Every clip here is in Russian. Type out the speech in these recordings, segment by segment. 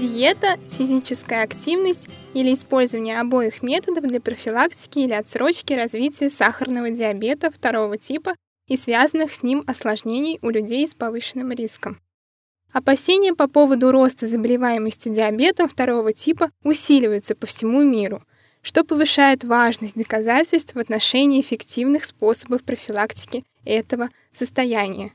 Диета, физическая активность или использование обоих методов для профилактики или отсрочки развития сахарного диабета второго типа и связанных с ним осложнений у людей с повышенным риском. Опасения по поводу роста заболеваемости диабетом второго типа усиливаются по всему миру, что повышает важность доказательств в отношении эффективных способов профилактики этого состояния.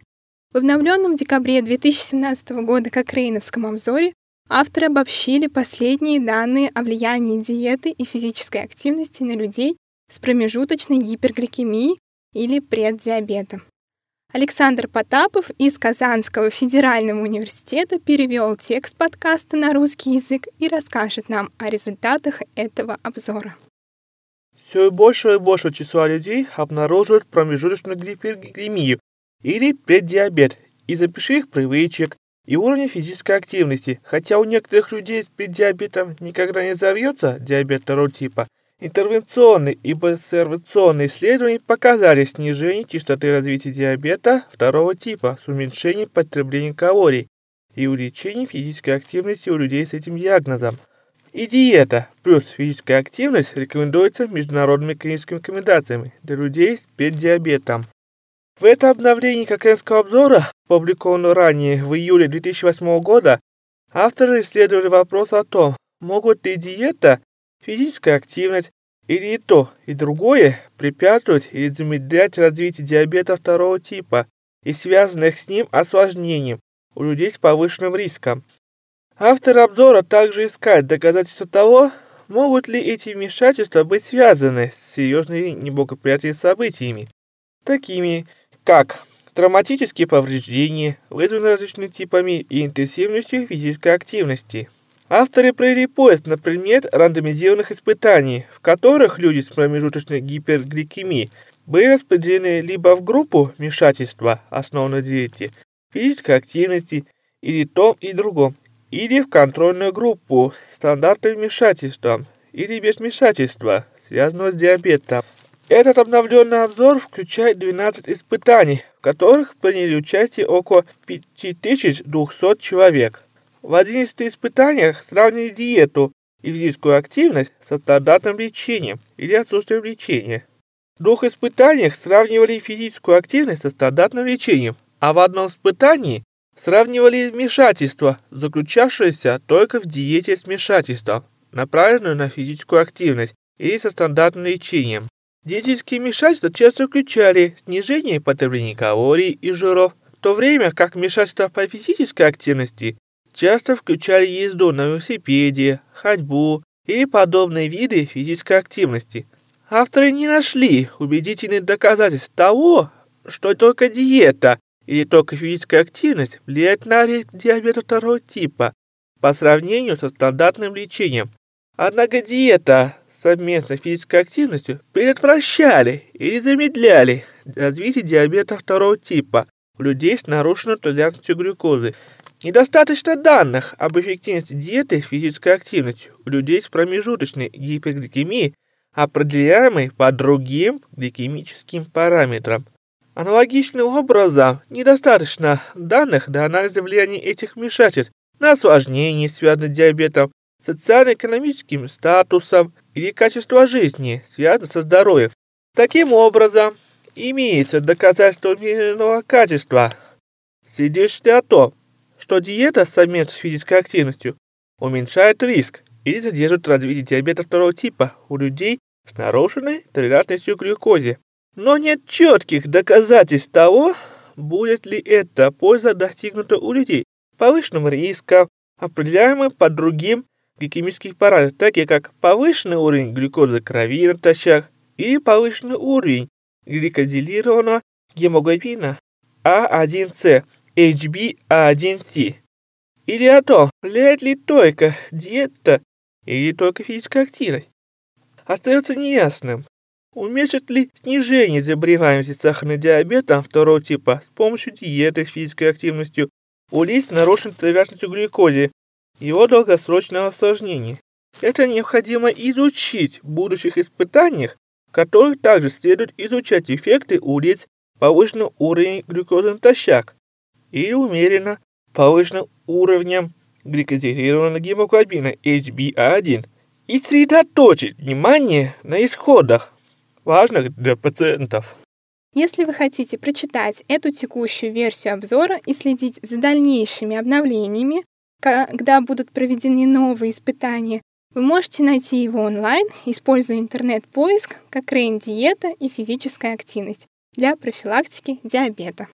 В обновленном декабре 2017 года Кокрейновском обзоре авторы обобщили последние данные о влиянии диеты и физической активности на людей с промежуточной гипергликемией или преддиабетом. Александр Потапов из Казанского федерального университета перевел текст подкаста на русский язык и расскажет нам о результатах этого обзора. Все больше и больше числа людей обнаруживают промежуточную гипергликемию или преддиабет из-за пеших привычек и уровня физической активности. Хотя у некоторых людей с преддиабетом никогда не завьется диабет второго типа, интервенционные и обсервационные исследования показали снижение частоты развития диабета второго типа с уменьшением потребления калорий и увеличением физической активности у людей с этим диагнозом. И диета плюс физическая активность рекомендуется международными клиническими рекомендациями для людей с преддиабетом. В этом обновлении Кокенского обзора, опубликованного ранее в июле 2008 года, авторы исследовали вопрос о том, могут ли диета, физическая активность или и то, и другое препятствовать или замедлять развитие диабета второго типа и связанных с ним осложнений у людей с повышенным риском. Авторы обзора также искают доказательства того, могут ли эти вмешательства быть связаны с серьезными неблагоприятными событиями, такими как травматические повреждения, вызванные различными типами и интенсивностью физической активности. Авторы провели поиск на предмет рандомизированных испытаний, в которых люди с промежуточной гипергликемией были распределены либо в группу вмешательства, основанной на диете, физической активности или том и другом, или в контрольную группу с стандартным вмешательством или без вмешательства, связанного с диабетом. Этот обновленный обзор включает 12 испытаний, в которых приняли участие около 5200 человек. В 11 испытаниях сравнили диету и физическую активность со стандартным лечением или отсутствием лечения. В двух испытаниях сравнивали физическую активность со стандартным лечением, а в одном испытании сравнивали вмешательство, заключавшееся только в диете с вмешательством, направленную на физическую активность или со стандартным лечением. Диетические вмешательства часто включали снижение потребления калорий и жиров, в то время как вмешательства по физической активности часто включали езду на велосипеде, ходьбу или подобные виды физической активности. Авторы не нашли убедительных доказательств того, что только диета или только физическая активность влияет на риск диабета второго типа по сравнению со стандартным лечением. Однако диета совместной физической активностью предотвращали или замедляли развитие диабета второго типа у людей с нарушенной толерантностью глюкозы. Недостаточно данных об эффективности диеты с физической активностью у людей с промежуточной гипергликемией, определяемой по другим гликемическим параметрам. Аналогичным образом, недостаточно данных для анализа влияния этих вмешательств на осложнения, связанные с диабетом, социально-экономическим статусом или качество жизни, связанное со здоровьем. Таким образом, имеется доказательство умеренного качества, свидетельствующее о том, что диета совместно с физической активностью уменьшает риск или задерживает развитие диабета второго типа у людей с нарушенной толерантностью к глюкозе. Но нет четких доказательств того, будет ли эта польза достигнута у людей повышенным риском, определяемым по другим гликемических параметров, такие как повышенный уровень глюкозы крови натощак и повышенный уровень гликозилированного гемоглобина А1С, HbA1c. Или о том, влияет ли только диета или только физическая активность. Остается неясным, уменьшит ли снижение заболеваемости сахарным диабетом второго типа с помощью диеты с физической активностью у лиц с нарушенной толерантностью к глюкозе его долгосрочного осложнения. Это необходимо изучить в будущих испытаниях, в которых также следует изучать эффекты у лиц повышенного уровня глюкозы натощак или умеренно повышенным уровнем гликозированного гемоглобина HbA1 и сосредоточить внимание на исходах, важных для пациентов. Если вы хотите прочитать эту текущую версию обзора и следить за дальнейшими обновлениями, когда будут проведены новые испытания, вы можете найти его онлайн, используя интернет-поиск как Рейн-диета и физическая активность для профилактики диабета.